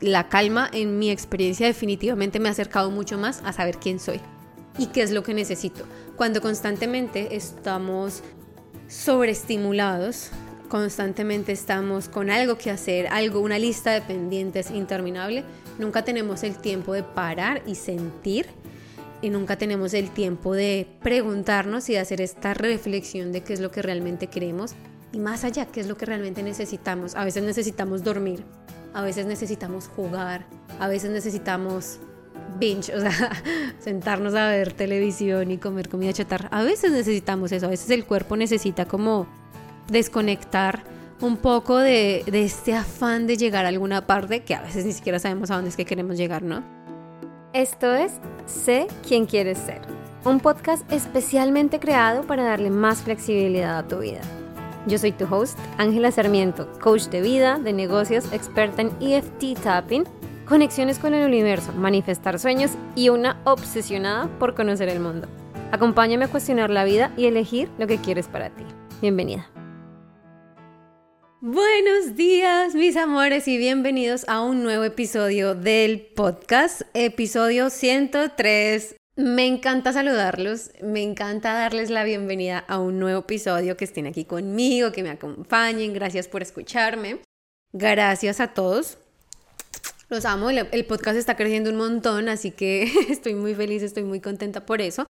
la calma en mi experiencia definitivamente me ha acercado mucho más a saber quién soy y qué es lo que necesito. Cuando constantemente estamos sobreestimulados, constantemente estamos con algo que hacer, algo, una lista de pendientes interminable, nunca tenemos el tiempo de parar y sentir y nunca tenemos el tiempo de preguntarnos y de hacer esta reflexión de qué es lo que realmente queremos y más allá, qué es lo que realmente necesitamos. A veces necesitamos dormir, a veces necesitamos jugar, a veces necesitamos binge, o sea, sentarnos a ver televisión y comer comida chatarra. A veces necesitamos eso, a veces el cuerpo necesita como desconectar un poco de, este afán de llegar a alguna parte que a veces ni siquiera sabemos a dónde es que queremos llegar, ¿no? Esto es Sé quién quieres ser, un podcast especialmente creado para darle más flexibilidad a tu vida. Yo soy tu host, Ángela Sarmiento, coach de vida, de negocios, experta en EFT tapping, conexiones con el universo, manifestar sueños y una obsesionada por conocer el mundo. Acompáñame a cuestionar la vida y elegir lo que quieres para ti. Bienvenida. Buenos días, mis amores, y bienvenidos a un nuevo episodio del podcast, episodio 103 me encanta saludarlos, me encanta darles la bienvenida a un nuevo episodio, que estén aquí conmigo, que me acompañen, gracias por escucharme, gracias a todos. Los amo, el podcast está creciendo un montón, así que estoy muy feliz, estoy muy contenta por eso.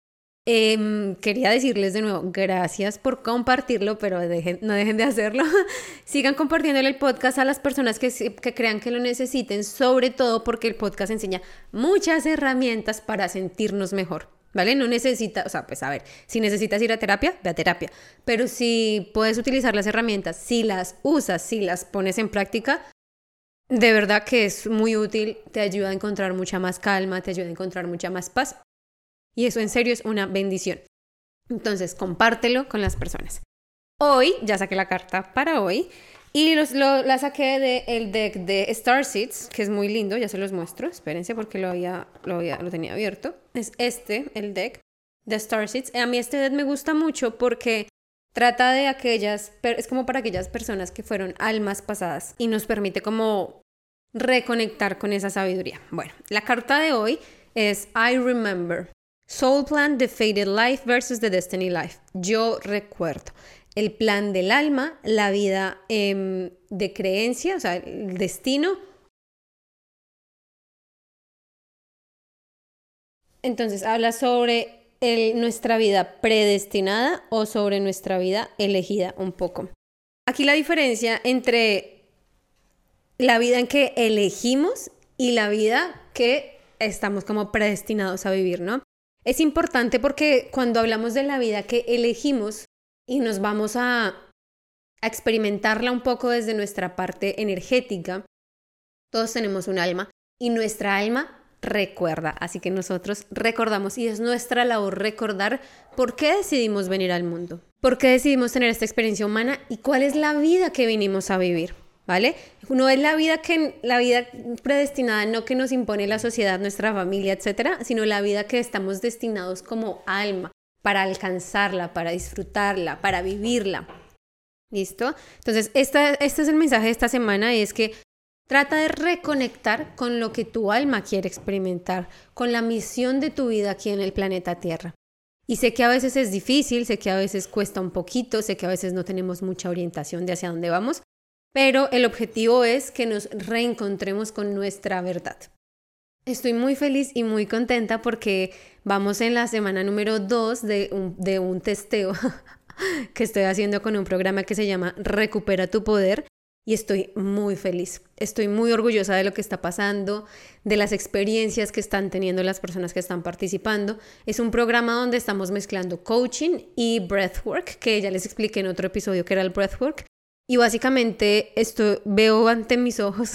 Em, quería decirles de nuevo, gracias por compartirlo, pero no dejen de hacerlo. Sigan compartiéndole el podcast a las personas que, que crean que lo necesiten, sobre todo porque el podcast enseña muchas herramientas para sentirnos mejor. ¿Vale? No necesita, o sea, pues a ver, si necesitas ir a terapia, ve a terapia. Pero si puedes utilizar las herramientas, si las usas, si las pones en práctica, de verdad que es muy útil, te ayuda a encontrar mucha más calma, te ayuda a encontrar mucha más paz y eso en serio es una bendición. Entonces, compártelo con las personas. Hoy, ya saqué la carta para hoy y los, la saqué del deck de Star Seeds, que es muy lindo, ya se los muestro. Espérense porque lo, había, lo, había, lo tenía abierto. Es este, el deck de Star Seeds. A mí este deck me gusta mucho porque trata de aquellas, es como para aquellas personas que fueron almas pasadas y nos permite como reconectar con esa sabiduría. Bueno, la carta de hoy es I Remember. Soul Plan, The Faded Life versus The Destiny Life. Yo recuerdo el plan del alma, la vida em, de creencia, o sea, el destino. Entonces habla sobre nuestra vida predestinada o sobre nuestra vida elegida un poco. Aquí la diferencia entre la vida en que elegimos y la vida que estamos como predestinados a vivir, ¿no? Es importante porque cuando hablamos de la vida que elegimos y nos vamos a, experimentarla un poco desde nuestra parte energética, todos tenemos un alma y nuestra alma recuerda. Así que nosotros recordamos y es nuestra labor recordar por qué decidimos venir al mundo, por qué decidimos tener esta experiencia humana y cuál es la vida que vinimos a vivir. ¿Vale? No es la vida que la vida predestinada, no que nos impone la sociedad, nuestra familia, etcétera, sino la vida que estamos destinados como alma para alcanzarla, para disfrutarla, para vivirla. ¿Listo? Entonces, esta, este es el mensaje de esta semana, es que trata de reconectar con lo que tu alma quiere experimentar, con la misión de tu vida aquí en el planeta Tierra. Y sé que a veces es difícil, sé que a veces cuesta un poquito, sé que a veces no tenemos mucha orientación de hacia dónde vamos, pero el objetivo es que nos reencontremos con nuestra verdad. Estoy muy feliz y muy contenta porque vamos en la semana número 2 de un, de un testeo que estoy haciendo con un programa que se llama Recupera tu Poder y estoy muy feliz. Estoy muy orgullosa de lo que está pasando, de las experiencias que están teniendo las personas que están participando. Es un programa donde estamos mezclando coaching y breathwork, que ya les expliqué en otro episodio que era el breathwork. Y básicamente esto veo ante mis ojos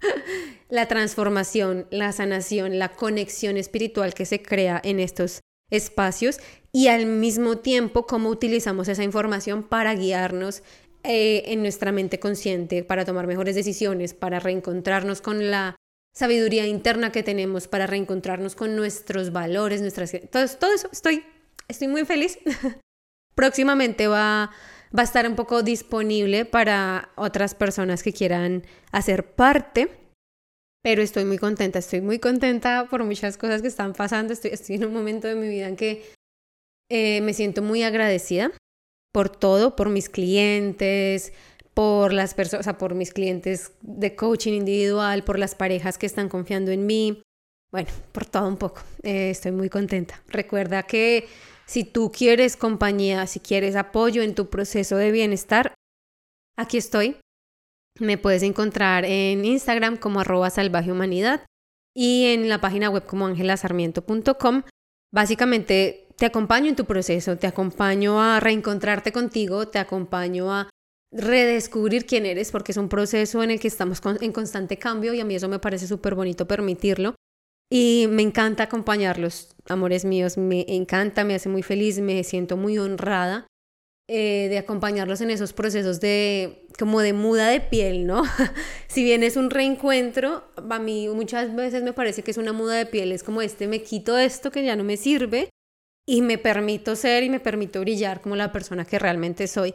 la transformación, la sanación, la conexión espiritual que se crea en estos espacios y al mismo tiempo cómo utilizamos esa información para guiarnos eh, en nuestra mente consciente, para tomar mejores decisiones, para reencontrarnos con la sabiduría interna que tenemos, para reencontrarnos con nuestros valores, nuestras... Todo, todo eso, estoy, estoy muy feliz. Próximamente va va a estar un poco disponible para otras personas que quieran hacer parte. pero estoy muy contenta, estoy muy contenta por muchas cosas que están pasando, estoy, en un momento de mi vida en que eh, me siento muy agradecida por todo, por mis clientes, por las personas, o sea, por mis clientes de coaching individual, por las parejas que están confiando en mí, bueno, por todo un poco. Eh, estoy muy contenta. Recuerda que si tú quieres compañía, si quieres apoyo en tu proceso de bienestar, aquí estoy. Me puedes encontrar en Instagram como arroba salvajehumanidad y en la página web como angelasarmiento.com. Básicamente te acompaño en tu proceso, te acompaño a reencontrarte contigo, te acompaño a redescubrir quién eres, porque es un proceso en el que estamos en constante cambio y a mí eso me parece súper bonito permitirlo. Y me encanta acompañarlos, amores míos, me encanta, me hace muy feliz, me siento muy honrada eh, de acompañarlos en esos procesos de como de muda de piel, ¿no? si bien es un reencuentro, a mí muchas veces me parece que es una muda de piel, es como este, me quito esto que ya no me sirve y me permito ser y me permito brillar como la persona que realmente soy.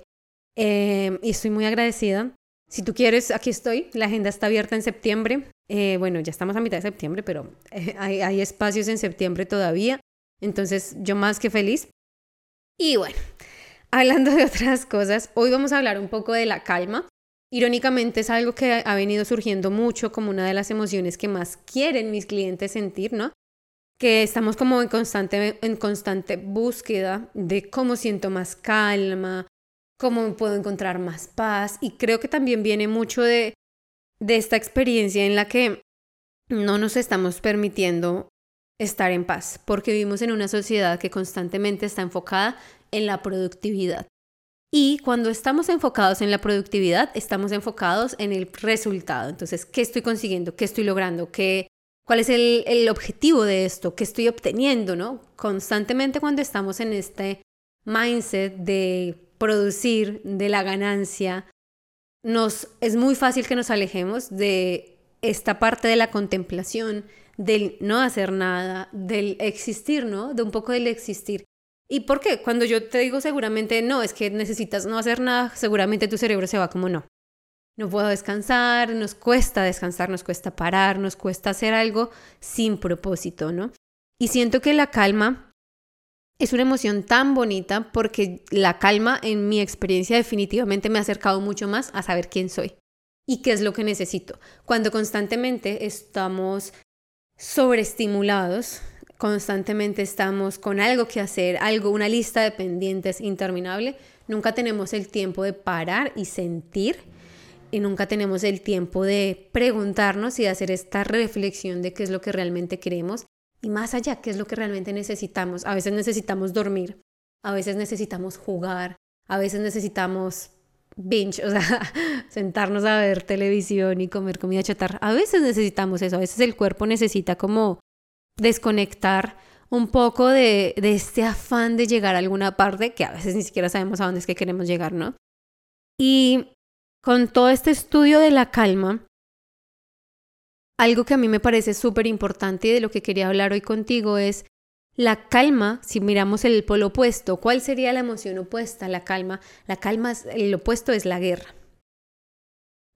Eh, y estoy muy agradecida. Si tú quieres, aquí estoy, la agenda está abierta en septiembre. Eh, bueno, ya estamos a mitad de septiembre, pero hay, hay espacios en septiembre todavía. Entonces, yo más que feliz. Y bueno, Hablando de otras cosas, hoy vamos a hablar un poco de la calma. Irónicamente es algo que ha venido surgiendo mucho como una de las emociones que más quieren mis clientes sentir, ¿no? Que estamos como en constante, en constante búsqueda de cómo siento más calma, cómo puedo encontrar más paz. Y creo que también viene mucho de, de esta experiencia en la que no nos estamos permitiendo estar en paz, porque vivimos en una sociedad que constantemente está enfocada en la productividad. Y cuando estamos enfocados en la productividad, estamos enfocados en el resultado. Entonces, ¿qué estoy consiguiendo? ¿Qué estoy logrando? ¿Qué, ¿Cuál es el, el objetivo de esto? ¿Qué estoy obteniendo? ¿no? Constantemente cuando estamos en este mindset de producir, de la ganancia, nos, es muy fácil que nos alejemos de esta parte de la contemplación, del no hacer nada, del existir, ¿no? De un poco del existir. ¿Y por qué? Cuando yo te digo seguramente no, es que necesitas no hacer nada, seguramente tu cerebro se va como no. No puedo descansar, nos cuesta descansar, nos cuesta parar, nos cuesta hacer algo sin propósito, ¿no? Y siento que la calma es una emoción tan bonita porque la calma en mi experiencia definitivamente me ha acercado mucho más a saber quién soy y qué es lo que necesito. Cuando constantemente estamos sobreestimulados, constantemente estamos con algo que hacer, algo, una lista de pendientes interminable, nunca tenemos el tiempo de parar y sentir y nunca tenemos el tiempo de preguntarnos y hacer esta reflexión de qué es lo que realmente queremos y más allá, qué es lo que realmente necesitamos. A veces necesitamos dormir, a veces necesitamos jugar, a veces necesitamos binge, o sea, sentarnos a ver televisión y comer comida chatarra. A veces necesitamos eso, a veces el cuerpo necesita como desconectar un poco de, de, este afán de llegar a alguna parte que a veces ni siquiera sabemos a dónde es que queremos llegar, ¿no? Y con todo este estudio de la calma, algo que a mí me parece súper importante y de lo que quería hablar hoy contigo es la calma, si miramos el polo opuesto, ¿cuál sería la emoción opuesta la calma? La calma, el opuesto es la guerra.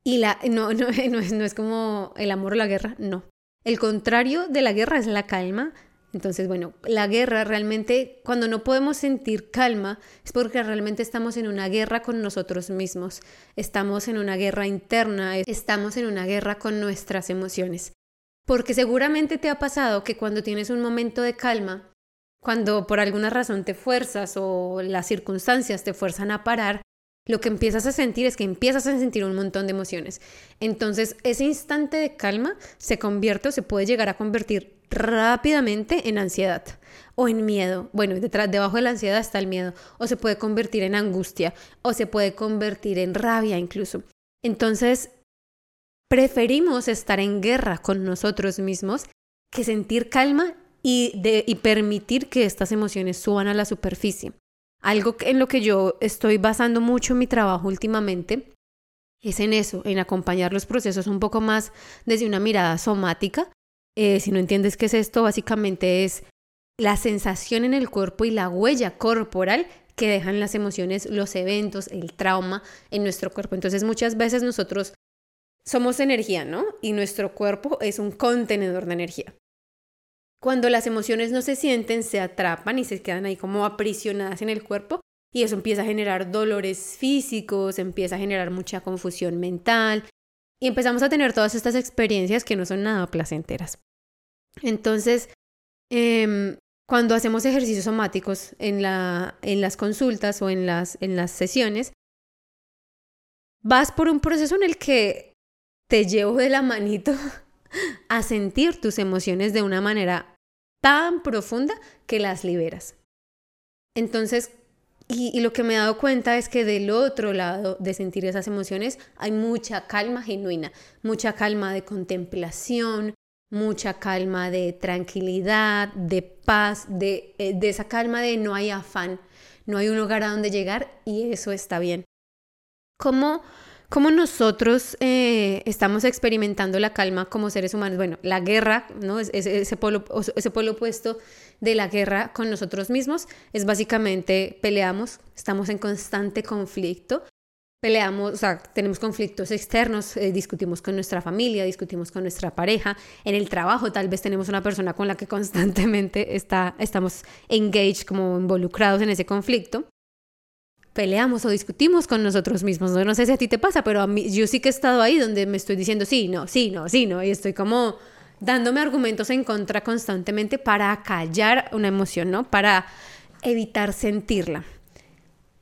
Y la, no, no, no, es, no es como el amor o la guerra, no. El contrario de la guerra es la calma. Entonces, bueno, la guerra realmente, cuando no podemos sentir calma, es porque realmente estamos en una guerra con nosotros mismos, estamos en una guerra interna, estamos en una guerra con nuestras emociones. Porque seguramente te ha pasado que cuando tienes un momento de calma, cuando por alguna razón te fuerzas o las circunstancias te fuerzan a parar, lo que empiezas a sentir es que empiezas a sentir un montón de emociones. Entonces, ese instante de calma se convierte o se puede llegar a convertir rápidamente en ansiedad o en miedo. Bueno, detrás, debajo de la ansiedad está el miedo. O se puede convertir en angustia o se puede convertir en rabia incluso. Entonces, preferimos estar en guerra con nosotros mismos que sentir calma y, de, y permitir que estas emociones suban a la superficie. Algo en lo que yo estoy basando mucho mi trabajo últimamente es en eso, en acompañar los procesos un poco más desde una mirada somática. Eh, si no entiendes qué es esto, básicamente es la sensación en el cuerpo y la huella corporal que dejan las emociones, los eventos, el trauma en nuestro cuerpo. Entonces muchas veces nosotros somos energía, ¿no? Y nuestro cuerpo es un contenedor de energía. Cuando las emociones no se sienten, se atrapan y se quedan ahí como aprisionadas en el cuerpo y eso empieza a generar dolores físicos, empieza a generar mucha confusión mental y empezamos a tener todas estas experiencias que no son nada placenteras. Entonces, em, cuando hacemos ejercicios somáticos en, la, en las consultas o en las, en las sesiones, vas por un proceso en el que te llevo de la manito a sentir tus emociones de una manera tan profunda que las liberas. Entonces, y, lo que me he dado cuenta es que del otro lado de sentir esas emociones hay mucha calma genuina, mucha calma de contemplación, mucha calma de tranquilidad, de paz, de, eh, de esa calma de no hay afán, no hay un lugar a donde llegar y eso está bien. ¿Cómo ¿Cómo nosotros eh, estamos experimentando la calma como seres humanos? Bueno, la guerra, ¿no? Ese, ese, polo, ese polo opuesto de la guerra con nosotros mismos es básicamente peleamos, estamos en constante conflicto, peleamos, o sea, tenemos conflictos externos, eh, discutimos con nuestra familia, discutimos con nuestra pareja, en el trabajo tal vez tenemos una persona con la que constantemente está, estamos engaged, como involucrados en ese conflicto peleamos o discutimos con nosotros mismos. No, no sé si a ti te pasa, pero a mí, yo sí que he estado ahí donde me estoy diciendo sí, no, sí, no, sí, no, y estoy como dándome argumentos en contra constantemente para callar una emoción, ¿no? Para evitar sentirla.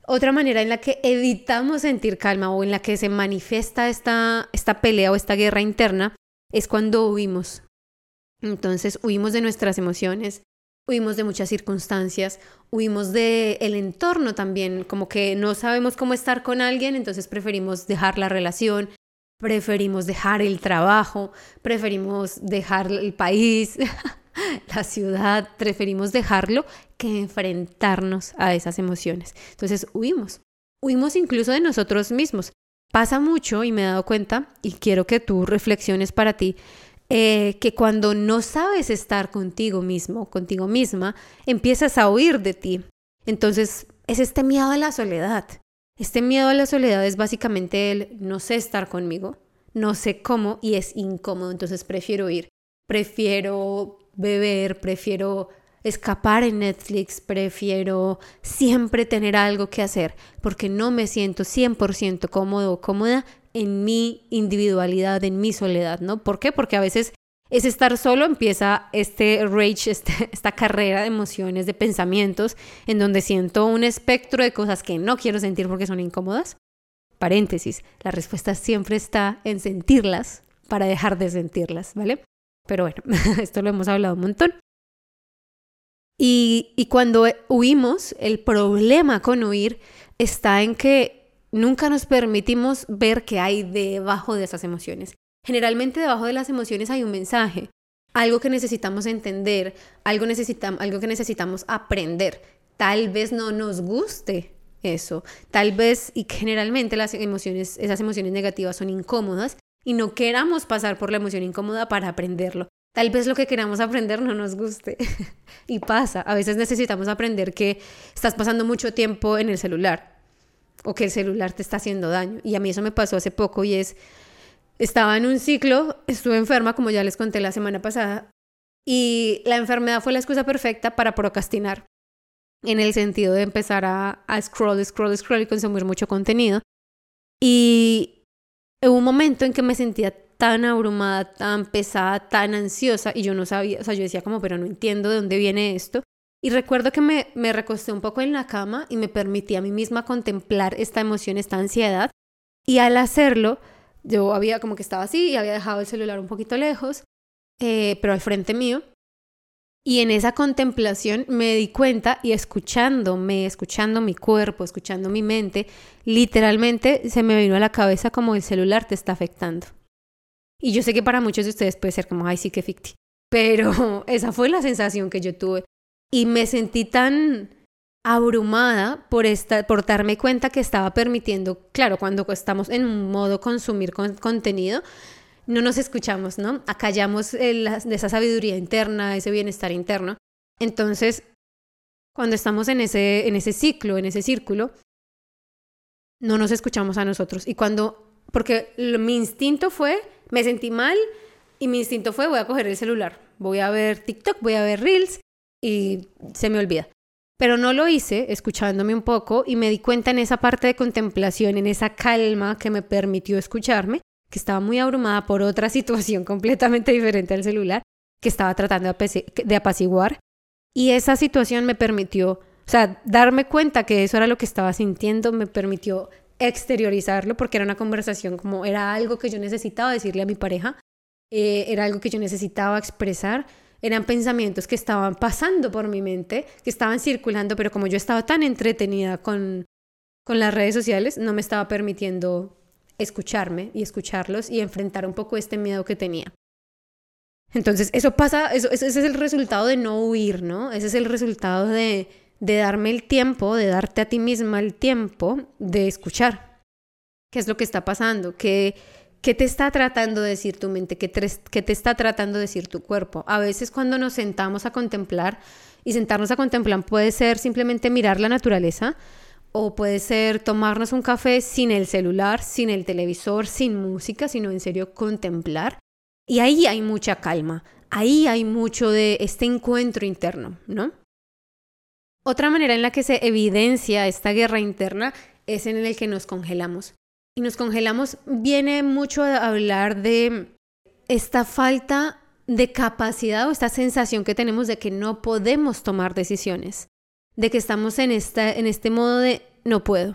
Otra manera en la que evitamos sentir calma o en la que se manifiesta esta, esta pelea o esta guerra interna es cuando huimos. Entonces huimos de nuestras emociones, huimos de muchas circunstancias, huimos del el entorno también, como que no sabemos cómo estar con alguien, entonces preferimos dejar la relación, preferimos dejar el trabajo, preferimos dejar el país, la ciudad, preferimos dejarlo que enfrentarnos a esas emociones. Entonces huimos, huimos incluso de nosotros mismos. Pasa mucho y me he dado cuenta, y quiero que tú reflexiones para ti, eh, que cuando no sabes estar contigo mismo, contigo misma, empiezas a huir de ti. Entonces, es este miedo a la soledad. Este miedo a la soledad es básicamente el no sé estar conmigo, no sé cómo y es incómodo, entonces prefiero ir. Prefiero beber, prefiero escapar en Netflix, prefiero siempre tener algo que hacer porque no me siento 100% cómodo o cómoda en mi individualidad, en mi soledad, ¿no? ¿Por qué? Porque a veces es estar solo, empieza este rage, este, esta carrera de emociones, de pensamientos, en donde siento un espectro de cosas que no quiero sentir porque son incómodas. Paréntesis, la respuesta siempre está en sentirlas para dejar de sentirlas, ¿vale? Pero bueno, esto lo hemos hablado un montón. Y, y cuando huimos, el problema con huir está en que nunca nos permitimos ver qué hay debajo de esas emociones. Generalmente debajo de las emociones hay un mensaje, algo que necesitamos entender, algo, algo que necesitamos aprender. Tal vez no nos guste eso, tal vez, y generalmente las emociones, esas emociones negativas son incómodas y no queramos pasar por la emoción incómoda para aprenderlo. Tal vez lo que queramos aprender no nos guste. y pasa, a veces necesitamos aprender que estás pasando mucho tiempo en el celular o que el celular te está haciendo daño. Y a mí eso me pasó hace poco y es, estaba en un ciclo, estuve enferma, como ya les conté la semana pasada, y la enfermedad fue la excusa perfecta para procrastinar, en el sentido de empezar a, a scroll, scroll, scroll y consumir mucho contenido. Y hubo un momento en que me sentía tan abrumada, tan pesada, tan ansiosa, y yo no sabía, o sea, yo decía como, pero no entiendo de dónde viene esto. Y recuerdo que me, me recosté un poco en la cama y me permití a mí misma contemplar esta emoción, esta ansiedad. Y al hacerlo, yo había como que estaba así y había dejado el celular un poquito lejos, eh, pero al frente mío. Y en esa contemplación me di cuenta y escuchándome, escuchando mi cuerpo, escuchando mi mente, literalmente se me vino a la cabeza como el celular te está afectando. Y yo sé que para muchos de ustedes puede ser como, ay, sí que ficti. Pero esa fue la sensación que yo tuve y me sentí tan abrumada por, esta, por darme cuenta que estaba permitiendo, claro, cuando estamos en modo consumir contenido, no nos escuchamos, ¿no? Acallamos de esa sabiduría interna, ese bienestar interno. Entonces, cuando estamos en ese, en ese ciclo, en ese círculo, no nos escuchamos a nosotros. Y cuando Porque mi instinto fue, me sentí mal y mi instinto fue, voy a coger el celular, voy a ver TikTok, voy a ver Reels y se me olvida. Pero no lo hice escuchándome un poco y me di cuenta en esa parte de contemplación, en esa calma que me permitió escucharme, que estaba muy abrumada por otra situación completamente diferente al celular, que estaba tratando de apaciguar. Y esa situación me permitió, o sea, darme cuenta que eso era lo que estaba sintiendo, me permitió exteriorizarlo porque era una conversación como era algo que yo necesitaba decirle a mi pareja, eh, era algo que yo necesitaba expresar, eran pensamientos que estaban pasando por mi mente, que estaban circulando, pero como yo estaba tan entretenida con, con las redes sociales, no me estaba permitiendo escucharme y escucharlos y enfrentar un poco este miedo que tenía. Entonces, eso pasa, eso, ese es el resultado de no huir, ¿no? Ese es el resultado de, de darme el tiempo, de darte a ti misma el tiempo de escuchar. ¿Qué es lo que está pasando? ¿Qué, qué te está tratando de decir tu mente? ¿Qué te, ¿Qué te está tratando de decir tu cuerpo? A veces cuando nos sentamos a contemplar, y sentarnos a contemplar puede ser simplemente mirar la naturaleza, o puede ser tomarnos un café sin el celular, sin el televisor, sin música, sino en serio contemplar. Y ahí hay mucha calma, ahí hay mucho de este encuentro interno, ¿no? Otra manera en la que se evidencia esta guerra interna es en el que nos congelamos. Y nos congelamos viene mucho a hablar de esta falta de capacidad o esta sensación que tenemos de que no podemos tomar decisiones de que estamos en, esta, en este modo de no puedo,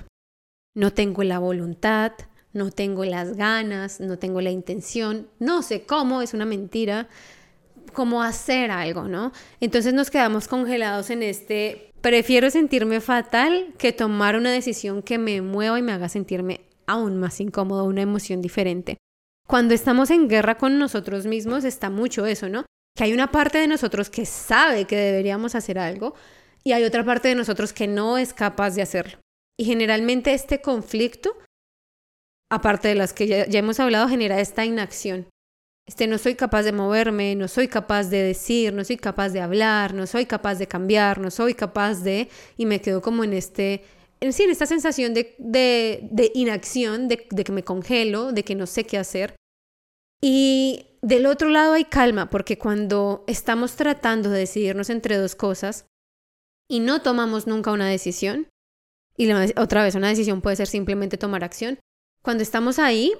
no tengo la voluntad, no tengo las ganas, no tengo la intención, no sé cómo, es una mentira, cómo hacer algo, ¿no? Entonces nos quedamos congelados en este, prefiero sentirme fatal que tomar una decisión que me mueva y me haga sentirme aún más incómodo, una emoción diferente. Cuando estamos en guerra con nosotros mismos está mucho eso, ¿no? Que hay una parte de nosotros que sabe que deberíamos hacer algo, y hay otra parte de nosotros que no es capaz de hacerlo. Y generalmente este conflicto, aparte de las que ya, hemos hablado, genera esta inacción. Este no soy capaz de moverme, no soy capaz de decir, no soy capaz de hablar, no soy capaz de cambiar, no soy capaz de... Y me quedo como en este... En sí, en esta sensación de, de, inacción, de, que me congelo, de que no sé qué hacer. Y del otro lado hay calma, porque cuando estamos tratando de decidirnos entre dos cosas, y no tomamos nunca una decisión, y otra vez una decisión puede ser simplemente tomar acción, cuando estamos ahí,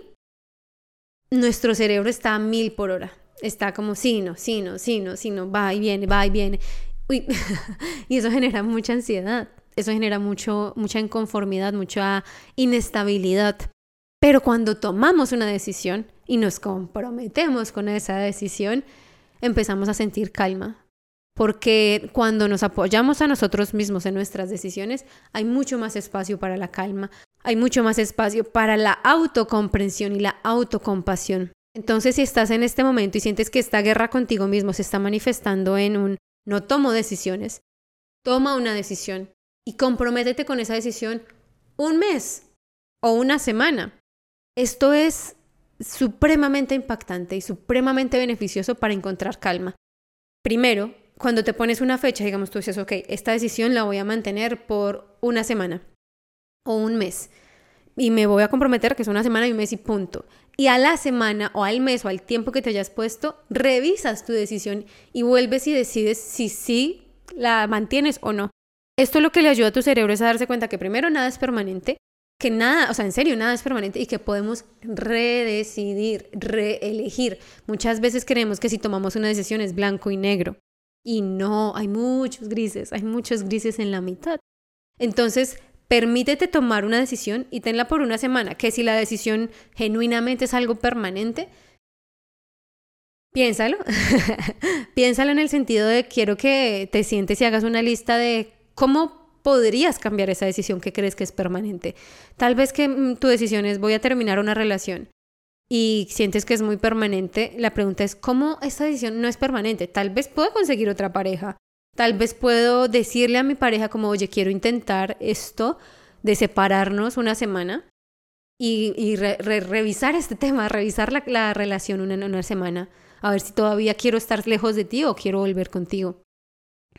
nuestro cerebro está a mil por hora. Está como sí, no, sí, no, sí, no, sí, no, va y viene, va y viene. y eso genera mucha ansiedad, eso genera mucho, mucha inconformidad, mucha inestabilidad. Pero cuando tomamos una decisión y nos comprometemos con esa decisión, empezamos a sentir calma, porque cuando nos apoyamos a nosotros mismos en nuestras decisiones, hay mucho más espacio para la calma, hay mucho más espacio para la autocomprensión y la autocompasión. Entonces, si estás en este momento y sientes que esta guerra contigo mismo se está manifestando en un no tomo decisiones, toma una decisión y comprométete con esa decisión un mes o una semana. Esto es supremamente impactante y supremamente beneficioso para encontrar calma. Primero, cuando te pones una fecha, digamos, tú dices, ok, esta decisión la voy a mantener por una semana o un mes. Y me voy a comprometer que es una semana y un mes y punto. Y a la semana o al mes o al tiempo que te hayas puesto, revisas tu decisión y vuelves y decides si sí la mantienes o no. Esto lo que le ayuda a tu cerebro es a darse cuenta que primero nada es permanente, que nada, o sea, en serio, nada es permanente y que podemos redecidir, reelegir. Muchas veces creemos que si tomamos una decisión es blanco y negro. Y no, hay muchos grises, hay muchos grises en la mitad. Entonces, permítete tomar una decisión y tenla por una semana, que si la decisión genuinamente es algo permanente, piénsalo. piénsalo en el sentido de quiero que te sientes y hagas una lista de cómo podrías cambiar esa decisión que crees que es permanente. Tal vez que mm, tu decisión es voy a terminar una relación y sientes que es muy permanente, la pregunta es, ¿cómo esta decisión no es permanente? Tal vez puedo conseguir otra pareja. Tal vez puedo decirle a mi pareja como, oye, quiero intentar esto de separarnos una semana y, revisar este tema, revisar la, relación una, una semana, a ver si todavía quiero estar lejos de ti o quiero volver contigo.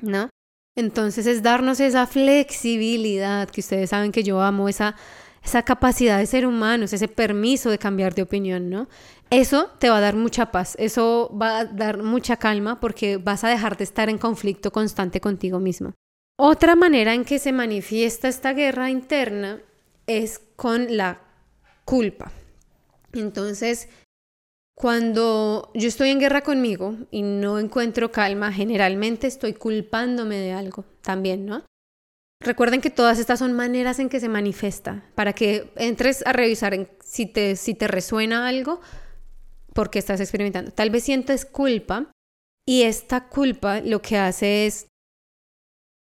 ¿No? Entonces es darnos esa flexibilidad que ustedes saben que yo amo, esa esa capacidad de ser humanos, ese permiso de cambiar de opinión, ¿no? Eso te va a dar mucha paz, eso va a dar mucha calma porque vas a dejar de estar en conflicto constante contigo mismo. Otra manera en que se manifiesta esta guerra interna es con la culpa. Entonces, cuando yo estoy en guerra conmigo y no encuentro calma, generalmente estoy culpándome de algo también, ¿no? Recuerden que todas estas son maneras en que se manifiesta, para que entres a revisar si, te, si te resuena algo, porque estás experimentando. Tal vez sientes culpa y esta culpa lo que hace es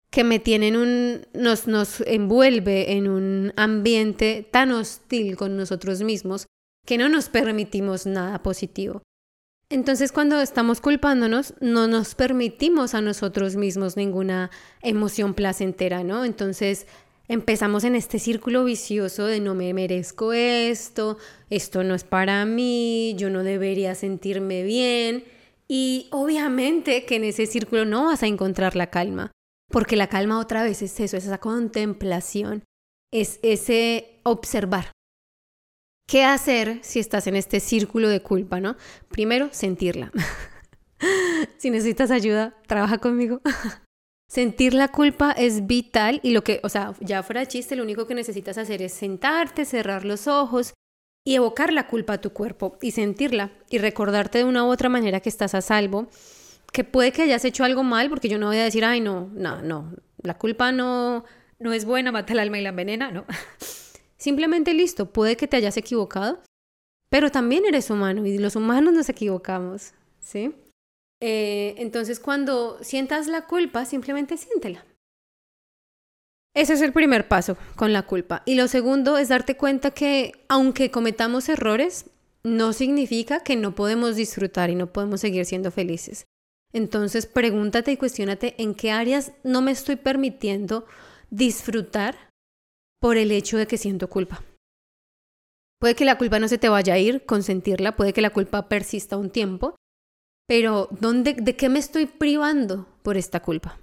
que me tiene un, nos, nos envuelve en un ambiente tan hostil con nosotros mismos que no nos permitimos nada positivo. Entonces cuando estamos culpándonos, no nos permitimos a nosotros mismos ninguna emoción placentera, ¿no? Entonces empezamos en este círculo vicioso de no me merezco esto, esto no es para mí, yo no debería sentirme bien. Y obviamente que en ese círculo no vas a encontrar la calma, porque la calma otra vez es eso, es esa contemplación, es ese observar, ¿Qué hacer si estás en este círculo de culpa, no? Primero, sentirla. si necesitas ayuda, trabaja conmigo. Sentir la culpa es vital y lo que, o sea, ya fuera chiste, lo único que necesitas hacer es sentarte, cerrar los ojos y evocar la culpa a tu cuerpo y sentirla y recordarte de una u otra manera que estás a salvo, que puede que hayas hecho algo mal, porque yo no voy a decir, ay, no, no, no, la culpa no, no es buena, mata el alma y la envenena, no. Simplemente listo, puede que te hayas equivocado, pero también eres humano y los humanos nos equivocamos, ¿sí? Eh, entonces cuando sientas la culpa, simplemente siéntela. Ese es el primer paso con la culpa. Y lo segundo es darte cuenta que aunque cometamos errores, no significa que no podemos disfrutar y no podemos seguir siendo felices. Entonces pregúntate y cuestionate en qué áreas no me estoy permitiendo disfrutar por el hecho de que siento culpa. Puede que la culpa no se te vaya a ir con sentirla, puede que la culpa persista un tiempo, pero ¿dónde, ¿de qué me estoy privando por esta culpa?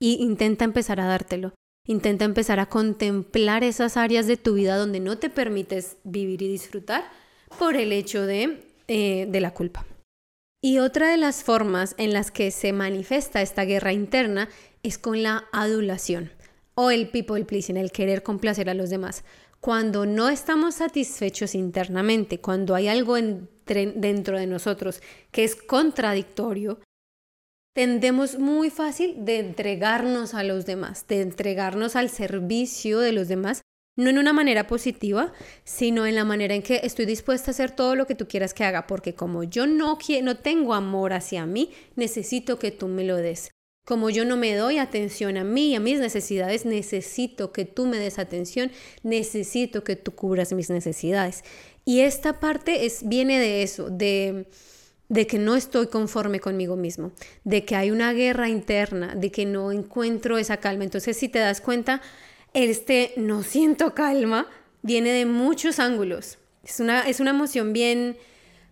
Y intenta empezar a dártelo. Intenta empezar a contemplar esas áreas de tu vida donde no te permites vivir y disfrutar por el hecho de, eh, de la culpa. Y otra de las formas en las que se manifiesta esta guerra interna es con la adulación o el people pleasing, el querer complacer a los demás. Cuando no estamos satisfechos internamente, cuando hay algo dentro de nosotros que es contradictorio, tendemos muy fácil de entregarnos a los demás, de entregarnos al servicio de los demás, no en una manera positiva, sino en la manera en que estoy dispuesta a hacer todo lo que tú quieras que haga, porque como yo no, no tengo amor hacia mí, necesito que tú me lo des. Como yo no me doy atención a mí y a mis necesidades, necesito que tú me des atención, necesito que tú cubras mis necesidades. Y esta parte es, viene de eso, de, de que no estoy conforme conmigo mismo, de que hay una guerra interna, de que no encuentro esa calma. Entonces, si te das cuenta, este no siento calma viene de muchos ángulos. Es una, es una emoción bien,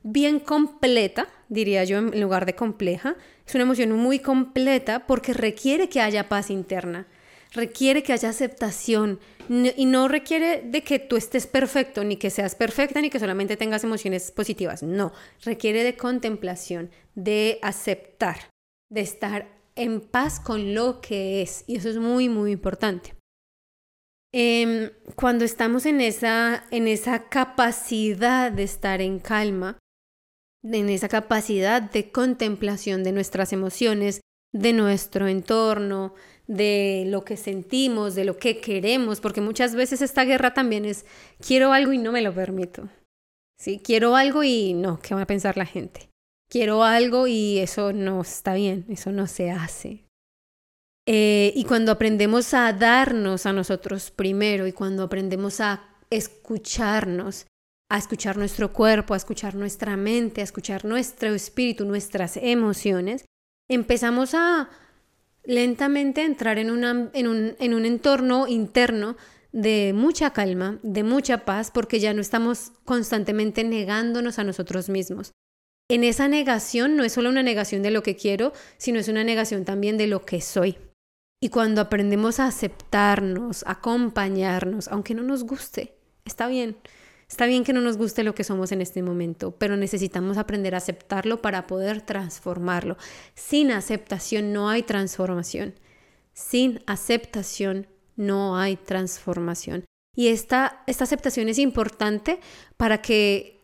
bien completa, diría yo, en lugar de compleja. Es una emoción muy completa porque requiere que haya paz interna, requiere que haya aceptación y no requiere de que tú estés perfecto, ni que seas perfecta, ni que solamente tengas emociones positivas. No, requiere de contemplación, de aceptar, de estar en paz con lo que es. Y eso es muy, muy importante. Em, cuando estamos en esa, en esa capacidad de estar en calma, en esa capacidad de contemplación de nuestras emociones, de nuestro entorno, de lo que sentimos, de lo que queremos, porque muchas veces esta guerra también es quiero algo y no me lo permito. Sí, quiero algo y no, ¿qué va a pensar la gente? Quiero algo y eso no está bien, eso no se hace. Eh, y cuando aprendemos a darnos a nosotros primero y cuando aprendemos a escucharnos a escuchar nuestro cuerpo, a escuchar nuestra mente, a escuchar nuestro espíritu, nuestras emociones, empezamos a lentamente entrar en, en, un, en un entorno interno de mucha calma, de mucha paz, porque ya no estamos constantemente negándonos a nosotros mismos. En esa negación no es solo una negación de lo que quiero, sino es una negación también de lo que soy. Y cuando aprendemos a aceptarnos, acompañarnos, aunque no nos guste, está bien. Está bien que no nos guste lo que somos en este momento, pero necesitamos aprender a aceptarlo para poder transformarlo. Sin aceptación no hay transformación. Sin aceptación no hay transformación. Y esta, esta aceptación es importante para que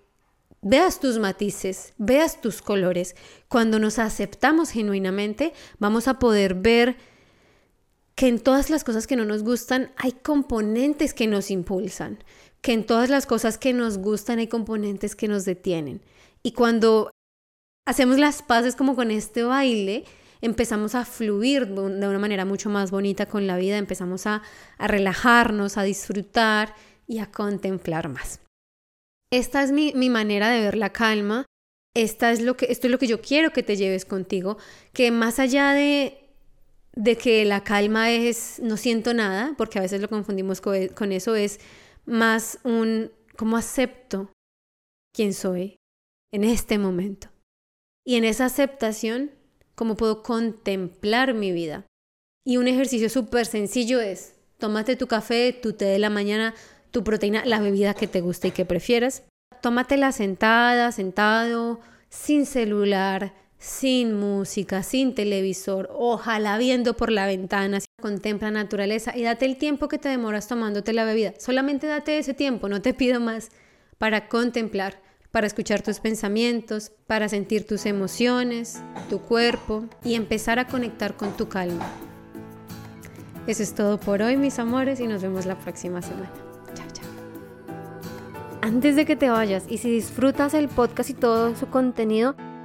veas tus matices, veas tus colores. Cuando nos aceptamos genuinamente, vamos a poder ver que en todas las cosas que no nos gustan hay componentes que nos impulsan, que en todas las cosas que nos gustan hay componentes que nos detienen. Y cuando hacemos las paces como con este baile, empezamos a fluir de una manera mucho más bonita con la vida, empezamos a, a relajarnos, a disfrutar y a contemplar más. Esta es mi, mi manera de ver la calma. Esta es lo que, esto es lo que yo quiero que te lleves contigo, que más allá de de que la calma es no siento nada, porque a veces lo confundimos con, eso, es más un cómo acepto quién soy en este momento. Y en esa aceptación, cómo puedo contemplar mi vida. Y un ejercicio súper sencillo es, tómate tu café, tu té de la mañana, tu proteína, la bebida que te guste y que prefieras. Tómatela sentada, sentado, sin celular, sin música, sin televisor, ojalá viendo por la ventana, contempla naturaleza y date el tiempo que te demoras tomándote la bebida. Solamente date ese tiempo, no te pido más, para contemplar, para escuchar tus pensamientos, para sentir tus emociones, tu cuerpo y empezar a conectar con tu calma. Eso es todo por hoy, mis amores, y nos vemos la próxima semana. Chao, chao. Antes de que te vayas y si disfrutas el podcast y todo su contenido,